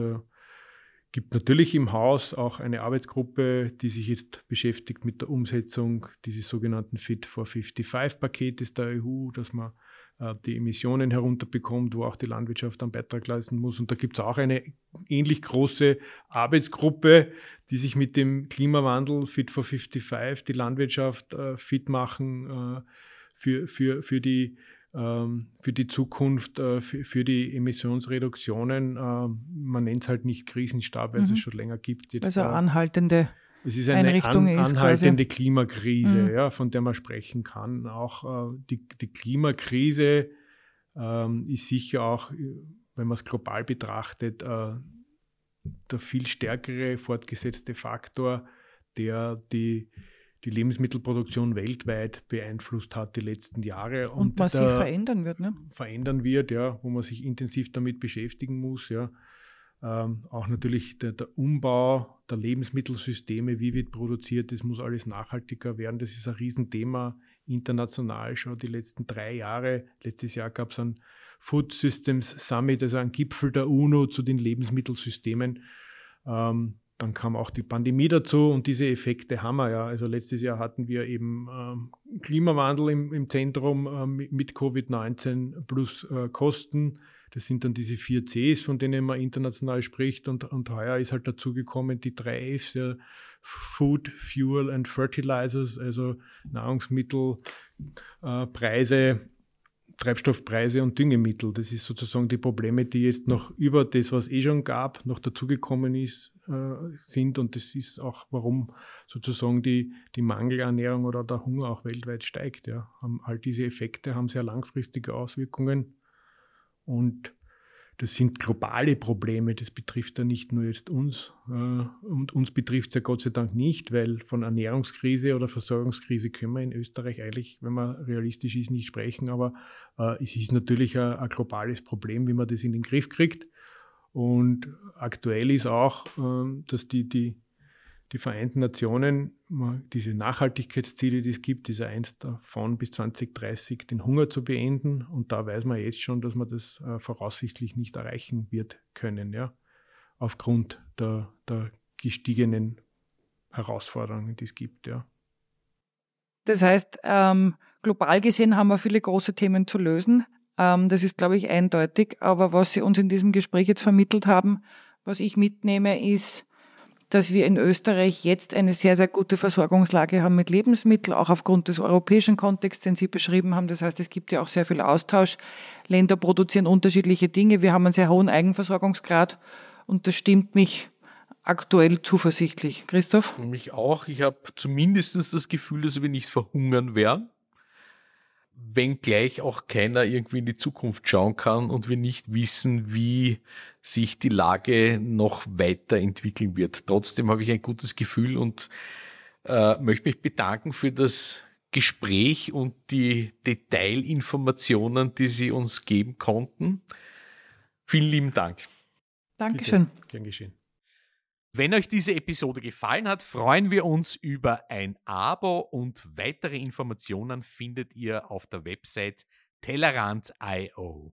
gibt natürlich im Haus auch eine Arbeitsgruppe, die sich jetzt beschäftigt mit der Umsetzung dieses sogenannten Fit for 55-Paketes der EU, dass man äh, die Emissionen herunterbekommt, wo auch die Landwirtschaft einen Beitrag leisten muss. Und da gibt es auch eine ähnlich große Arbeitsgruppe, die sich mit dem Klimawandel Fit for 55, die Landwirtschaft äh, fit machen äh, für, für, für die für die Zukunft, äh, für, die Emissionsreduktionen. Ähm, man nennt es halt nicht Krisenstab, weil mhm. es es schon länger gibt. Jetzt also anhaltende es ist eine Einrichtung an, anhaltende. Klimakrise, mhm. ja, von der man sprechen kann. Auch äh, die, die, Klimakrise ähm, ist sicher auch, wenn man es global betrachtet, äh, der viel stärkere fortgesetzte Faktor, der die die Lebensmittelproduktion weltweit beeinflusst hat die letzten Jahre. Und, und massiv verändern wird, ne? Verändern wird, ja, wo man sich intensiv damit beschäftigen muss, ja. Ähm, auch natürlich der, der, Umbau der Lebensmittelsysteme, wie wird produziert, das muss alles nachhaltiger werden. Das ist ein Riesenthema international schon die letzten drei Jahre. Letztes Jahr gab es ein Food Systems Summit, also ein Gipfel der UNO zu den Lebensmittelsystemen. Ähm, dann kam auch die Pandemie dazu und diese Effekte haben wir ja. Also letztes Jahr hatten wir eben ähm, Klimawandel im, im Zentrum äh, mit Covid-19 plus äh, Kosten. Das sind dann diese vier Cs, von denen man international spricht. Und, und heuer ist halt dazugekommen die drei Fs, ja, Food, Fuel and Fertilizers, also Nahrungsmittel, äh, Treibstoffpreise und Düngemittel. Das ist sozusagen die Probleme, die jetzt noch über das, was eh schon gab, noch dazugekommen ist, äh, sind. Und das ist auch, warum sozusagen die, die Mangelernährung oder der Hunger auch weltweit steigt. Ja. All diese Effekte haben sehr langfristige Auswirkungen. Und das sind globale Probleme, das betrifft ja nicht nur jetzt uns. Äh, und uns betrifft es ja Gott sei Dank nicht, weil von Ernährungskrise oder Versorgungskrise können wir in Österreich eigentlich, wenn man realistisch ist, nicht sprechen. Aber äh, es ist natürlich ein, ein globales Problem, wie man das in den Griff kriegt. Und aktuell ist auch, äh, dass die, die die Vereinten Nationen diese Nachhaltigkeitsziele, die es gibt, ist eins davon bis 2030 den Hunger zu beenden. Und da weiß man jetzt schon, dass man das äh, voraussichtlich nicht erreichen wird können, ja, aufgrund der, der gestiegenen Herausforderungen, die es gibt, ja. Das heißt, ähm, global gesehen haben wir viele große Themen zu lösen. Ähm, das ist, glaube ich, eindeutig. Aber was Sie uns in diesem Gespräch jetzt vermittelt haben, was ich mitnehme, ist, dass wir in Österreich jetzt eine sehr, sehr gute Versorgungslage haben mit Lebensmitteln, auch aufgrund des europäischen Kontexts, den Sie beschrieben haben. Das heißt, es gibt ja auch sehr viel Austausch. Länder produzieren unterschiedliche Dinge. Wir haben einen sehr hohen Eigenversorgungsgrad und das stimmt mich aktuell zuversichtlich. Christoph? Mich auch. Ich habe zumindest das Gefühl, dass wir nicht verhungern werden wenngleich auch keiner irgendwie in die Zukunft schauen kann und wir nicht wissen, wie sich die Lage noch weiterentwickeln wird. Trotzdem habe ich ein gutes Gefühl und äh, möchte mich bedanken für das Gespräch und die Detailinformationen, die Sie uns geben konnten. Vielen lieben Dank. Dankeschön. Bitte. Gern geschehen. Wenn euch diese Episode gefallen hat, freuen wir uns über ein Abo und weitere Informationen findet ihr auf der Website Tellerant.io.